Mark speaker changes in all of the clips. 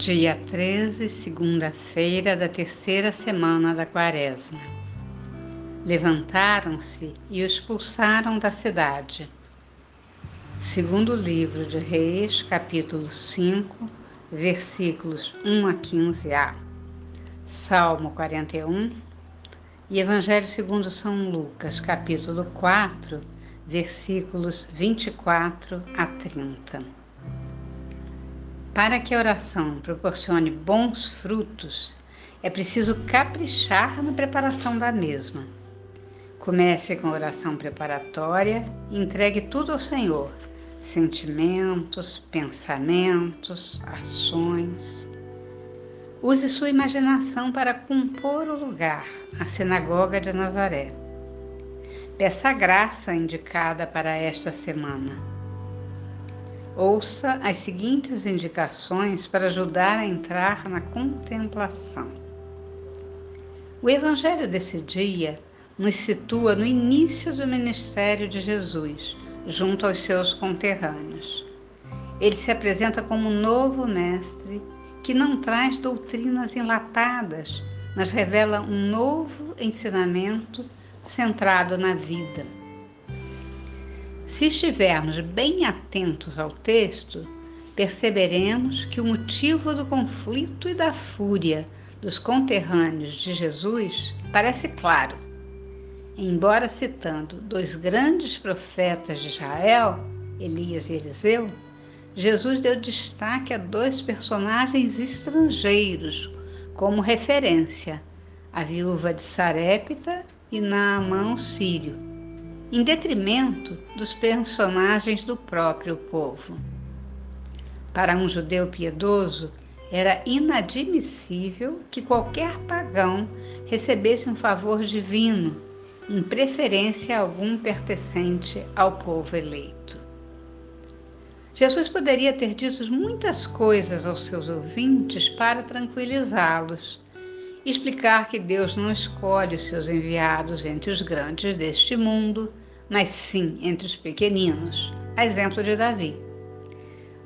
Speaker 1: Dia 13, segunda-feira da terceira semana da Quaresma. Levantaram-se e o expulsaram da cidade. Segundo livro de Reis, capítulo 5, versículos 1 a 15a. Salmo 41 e Evangelho segundo São Lucas, capítulo 4, versículos 24 a 30. Para que a oração proporcione bons frutos, é preciso caprichar na preparação da mesma. Comece com a oração preparatória e entregue tudo ao Senhor: sentimentos, pensamentos, ações. Use sua imaginação para compor o lugar, a sinagoga de Nazaré. Peça a graça indicada para esta semana ouça as seguintes indicações para ajudar a entrar na contemplação. O Evangelho desse dia nos situa no início do ministério de Jesus, junto aos seus conterrâneos. Ele se apresenta como um novo mestre que não traz doutrinas enlatadas, mas revela um novo ensinamento centrado na vida. Se estivermos bem atentos ao texto, perceberemos que o motivo do conflito e da fúria dos conterrâneos de Jesus parece claro. Embora citando dois grandes profetas de Israel, Elias e Eliseu, Jesus deu destaque a dois personagens estrangeiros como referência, a viúva de Sarepta e Naamã sírio em detrimento dos personagens do próprio povo. Para um judeu piedoso, era inadmissível que qualquer pagão recebesse um favor divino, em preferência a algum pertencente ao povo eleito. Jesus poderia ter dito muitas coisas aos seus ouvintes para tranquilizá-los, explicar que Deus não escolhe os seus enviados entre os grandes deste mundo, mas sim entre os pequeninos, a exemplo de Davi.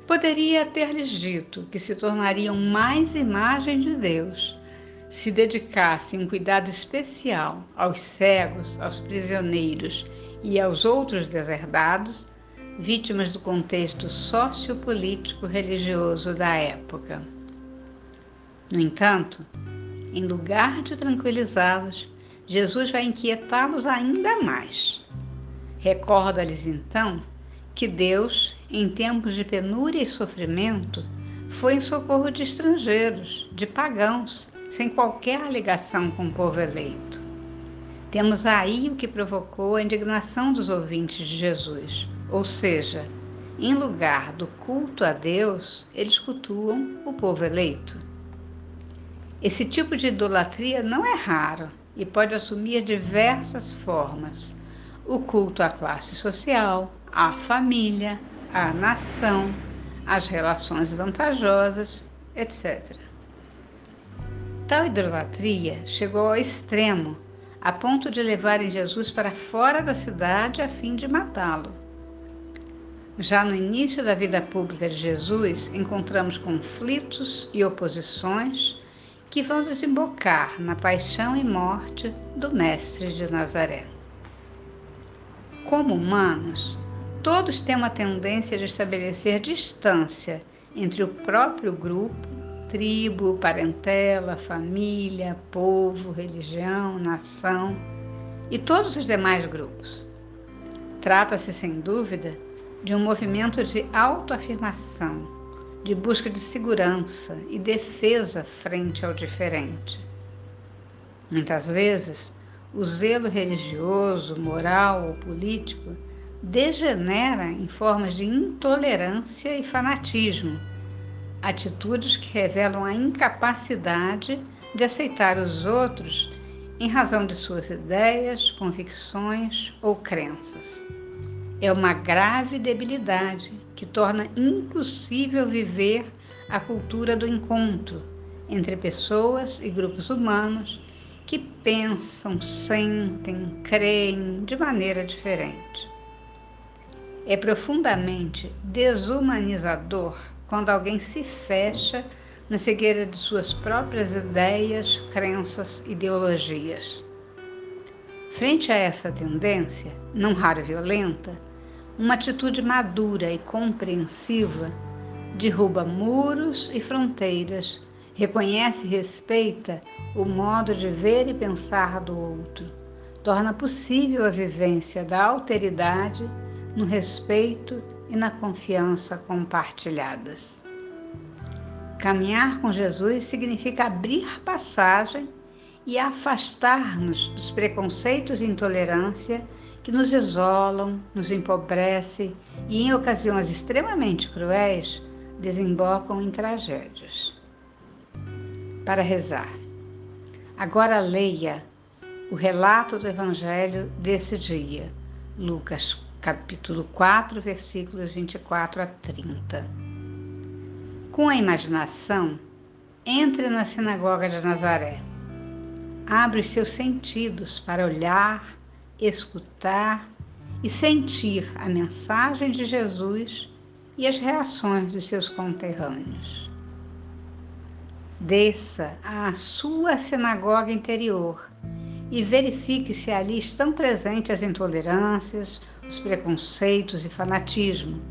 Speaker 1: Poderia ter-lhes dito que se tornariam mais imagem de Deus se dedicassem um cuidado especial aos cegos, aos prisioneiros e aos outros deserdados, vítimas do contexto sociopolítico religioso da época. No entanto, em lugar de tranquilizá-los, Jesus vai inquietá-los ainda mais. Recorda-lhes então que Deus, em tempos de penúria e sofrimento, foi em socorro de estrangeiros, de pagãos, sem qualquer ligação com o povo eleito. Temos aí o que provocou a indignação dos ouvintes de Jesus, ou seja, em lugar do culto a Deus, eles cultuam o povo eleito. Esse tipo de idolatria não é raro e pode assumir diversas formas: o culto à classe social, à família, à nação, às relações vantajosas, etc. Tal idolatria chegou ao extremo, a ponto de levarem Jesus para fora da cidade a fim de matá-lo. Já no início da vida pública de Jesus, encontramos conflitos e oposições que vão desembocar na paixão e morte do Mestre de Nazaré. Como humanos, todos têm uma tendência de estabelecer distância entre o próprio grupo, tribo, parentela, família, povo, religião, nação e todos os demais grupos. Trata-se, sem dúvida, de um movimento de autoafirmação de busca de segurança e defesa frente ao diferente. Muitas vezes, o zelo religioso, moral ou político degenera em formas de intolerância e fanatismo, atitudes que revelam a incapacidade de aceitar os outros em razão de suas ideias, convicções ou crenças. É uma grave debilidade que torna impossível viver a cultura do encontro entre pessoas e grupos humanos que pensam, sentem, creem de maneira diferente. É profundamente desumanizador quando alguém se fecha na cegueira de suas próprias ideias, crenças, ideologias. Frente a essa tendência, não rara violenta, uma atitude madura e compreensiva derruba muros e fronteiras, reconhece e respeita o modo de ver e pensar do outro, torna possível a vivência da alteridade no respeito e na confiança compartilhadas. Caminhar com Jesus significa abrir passagem e afastar-nos dos preconceitos e intolerância que nos isolam, nos empobrecem e, em ocasiões extremamente cruéis, desembocam em tragédias. Para rezar. Agora leia o relato do Evangelho desse dia, Lucas capítulo 4, versículos 24 a 30. Com a imaginação, entre na sinagoga de Nazaré. Abre os seus sentidos para olhar, escutar e sentir a mensagem de Jesus e as reações dos seus conterrâneos. Desça à sua sinagoga interior e verifique se ali estão presentes as intolerâncias, os preconceitos e fanatismo,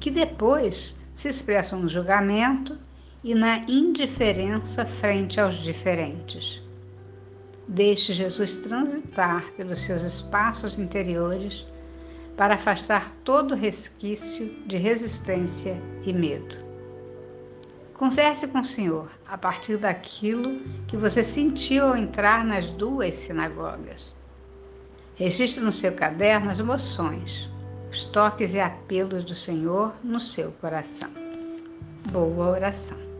Speaker 1: que depois se expressam no julgamento e na indiferença frente aos diferentes. Deixe Jesus transitar pelos seus espaços interiores para afastar todo resquício de resistência e medo. Converse com o Senhor a partir daquilo que você sentiu ao entrar nas duas sinagogas. Registre no seu caderno as emoções, os toques e apelos do Senhor no seu coração. Boa oração.